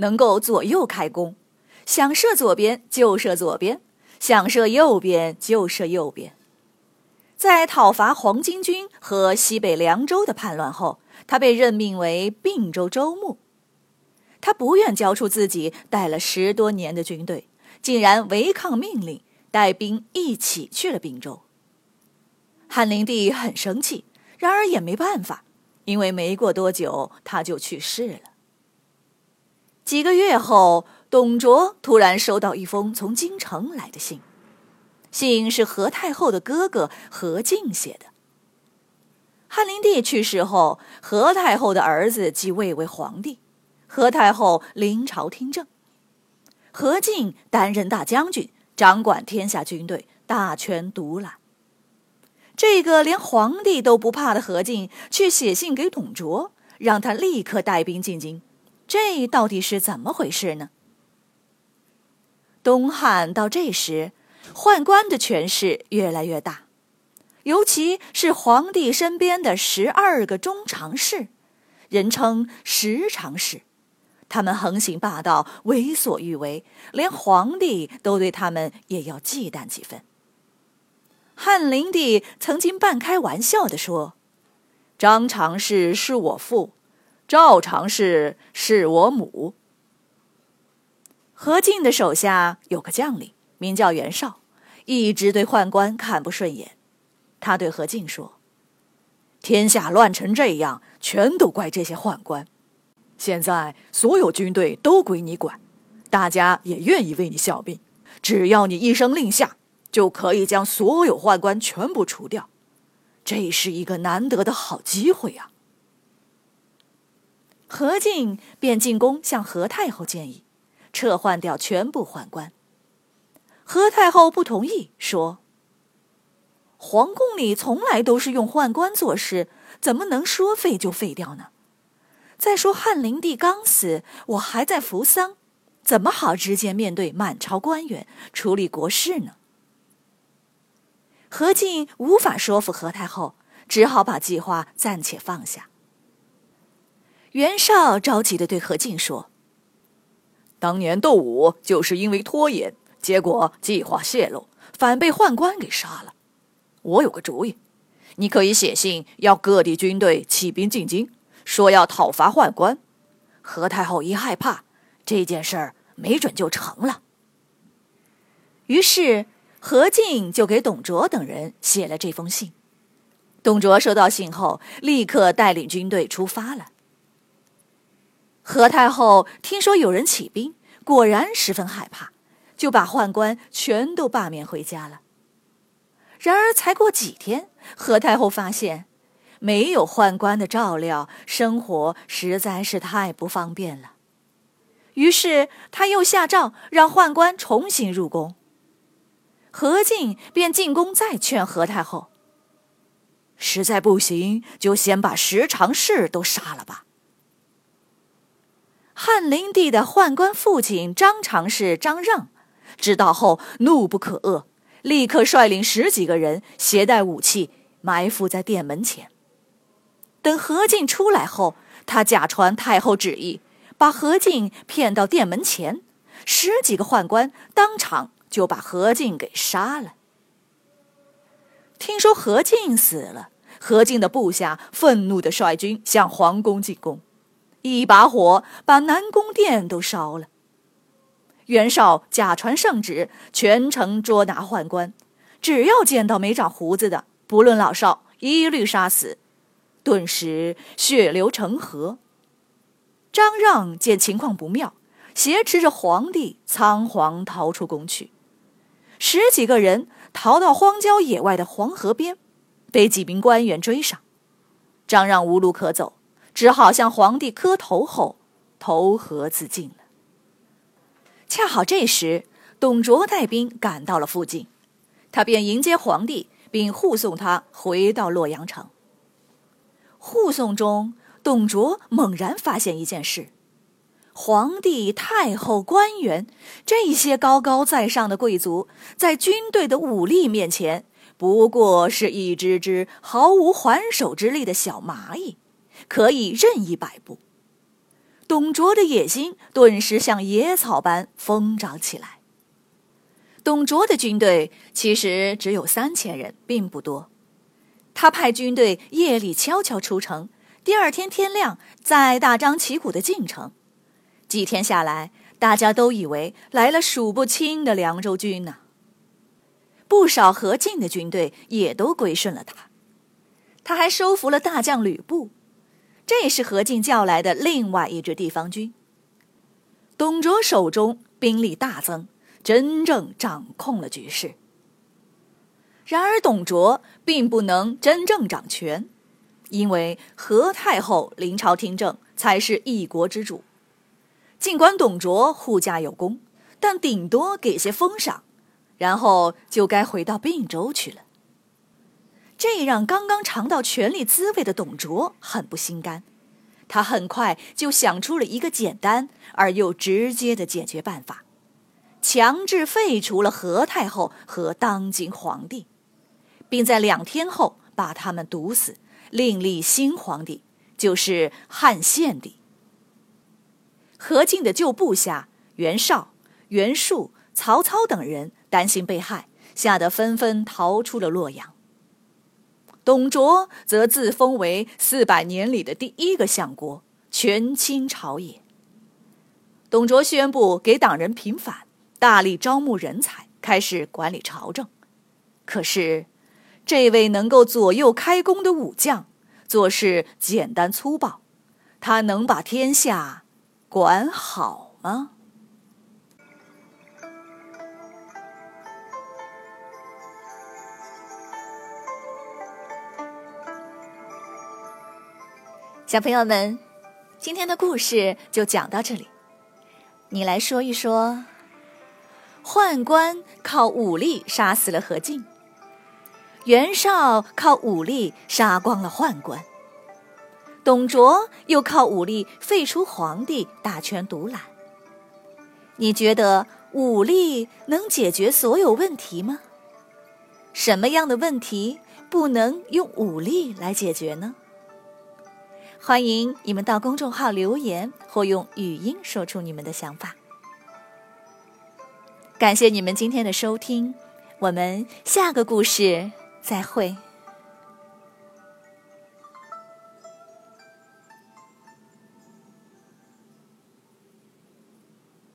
能够左右开弓，想射左边就射左边，想射右边就射右边。在讨伐黄巾军和西北凉州的叛乱后，他被任命为并州州牧。他不愿交出自己带了十多年的军队，竟然违抗命令，带兵一起去了并州。汉灵帝很生气，然而也没办法，因为没过多久他就去世了。几个月后，董卓突然收到一封从京城来的信，信是何太后的哥哥何进写的。汉灵帝去世后，何太后的儿子继位为皇帝，何太后临朝听政，何进担任大将军，掌管天下军队，大权独揽。这个连皇帝都不怕的何进，却写信给董卓，让他立刻带兵进京。这到底是怎么回事呢？东汉到这时，宦官的权势越来越大，尤其是皇帝身边的十二个中常侍，人称十常侍，他们横行霸道，为所欲为，连皇帝都对他们也要忌惮几分。汉灵帝曾经半开玩笑地说：“张常侍是我父。”赵常侍是我母。何进的手下有个将领，名叫袁绍，一直对宦官看不顺眼。他对何进说：“天下乱成这样，全都怪这些宦官。现在所有军队都归你管，大家也愿意为你效命。只要你一声令下，就可以将所有宦官全部除掉。这是一个难得的好机会呀！”何进便进宫向何太后建议，撤换掉全部宦官。何太后不同意，说：“皇宫里从来都是用宦官做事，怎么能说废就废掉呢？再说汉灵帝刚死，我还在扶丧，怎么好直接面对满朝官员处理国事呢？”何进无法说服何太后，只好把计划暂且放下。袁绍着急的对何进说：“当年窦武就是因为拖延，结果计划泄露，反被宦官给杀了。我有个主意，你可以写信要各地军队起兵进京，说要讨伐宦官。何太后一害怕，这件事儿没准就成了。”于是何进就给董卓等人写了这封信。董卓收到信后，立刻带领军队出发了。何太后听说有人起兵，果然十分害怕，就把宦官全都罢免回家了。然而才过几天，何太后发现，没有宦官的照料，生活实在是太不方便了。于是他又下诏让宦官重新入宫。何进便进宫再劝何太后：“实在不行，就先把十常侍都杀了吧。”汉灵帝的宦官父亲张常侍张让，知道后怒不可遏，立刻率领十几个人，携带武器，埋伏在殿门前。等何进出来后，他假传太后旨意，把何进骗到殿门前，十几个宦官当场就把何进给杀了。听说何进死了，何进的部下愤怒的率军向皇宫进攻。一把火把南宫殿都烧了。袁绍假传圣旨，全城捉拿宦官，只要见到没长胡子的，不论老少，一律杀死。顿时血流成河。张让见情况不妙，挟持着皇帝仓皇逃出宫去。十几个人逃到荒郊野外的黄河边，被几名官员追上。张让无路可走。只好向皇帝磕头后投河自尽了。恰好这时，董卓带兵赶到了附近，他便迎接皇帝，并护送他回到洛阳城。护送中，董卓猛然发现一件事：皇帝、太后、官员这些高高在上的贵族，在军队的武力面前，不过是一只只毫无还手之力的小蚂蚁，可以任意摆布。董卓的野心顿时像野草般疯长起来。董卓的军队其实只有三千人，并不多。他派军队夜里悄悄出城，第二天天亮再大张旗鼓的进城。几天下来，大家都以为来了数不清的凉州军呢。不少何进的军队也都归顺了他。他还收服了大将吕布。这是何进叫来的另外一支地方军。董卓手中兵力大增，真正掌控了局势。然而，董卓并不能真正掌权，因为何太后临朝听政才是一国之主。尽管董卓护驾有功，但顶多给些封赏，然后就该回到并州去了。这让刚刚尝到权力滋味的董卓很不心甘，他很快就想出了一个简单而又直接的解决办法，强制废除了何太后和当今皇帝，并在两天后把他们毒死，另立新皇帝，就是汉献帝。何进的旧部下袁绍、袁术、曹操等人担心被害，吓得纷纷逃出了洛阳。董卓则自封为四百年里的第一个相国，权倾朝野。董卓宣布给党人平反，大力招募人才，开始管理朝政。可是，这位能够左右开弓的武将，做事简单粗暴，他能把天下管好吗？小朋友们，今天的故事就讲到这里。你来说一说，宦官靠武力杀死了何进，袁绍靠武力杀光了宦官，董卓又靠武力废除皇帝，大权独揽。你觉得武力能解决所有问题吗？什么样的问题不能用武力来解决呢？欢迎你们到公众号留言，或用语音说出你们的想法。感谢你们今天的收听，我们下个故事再会。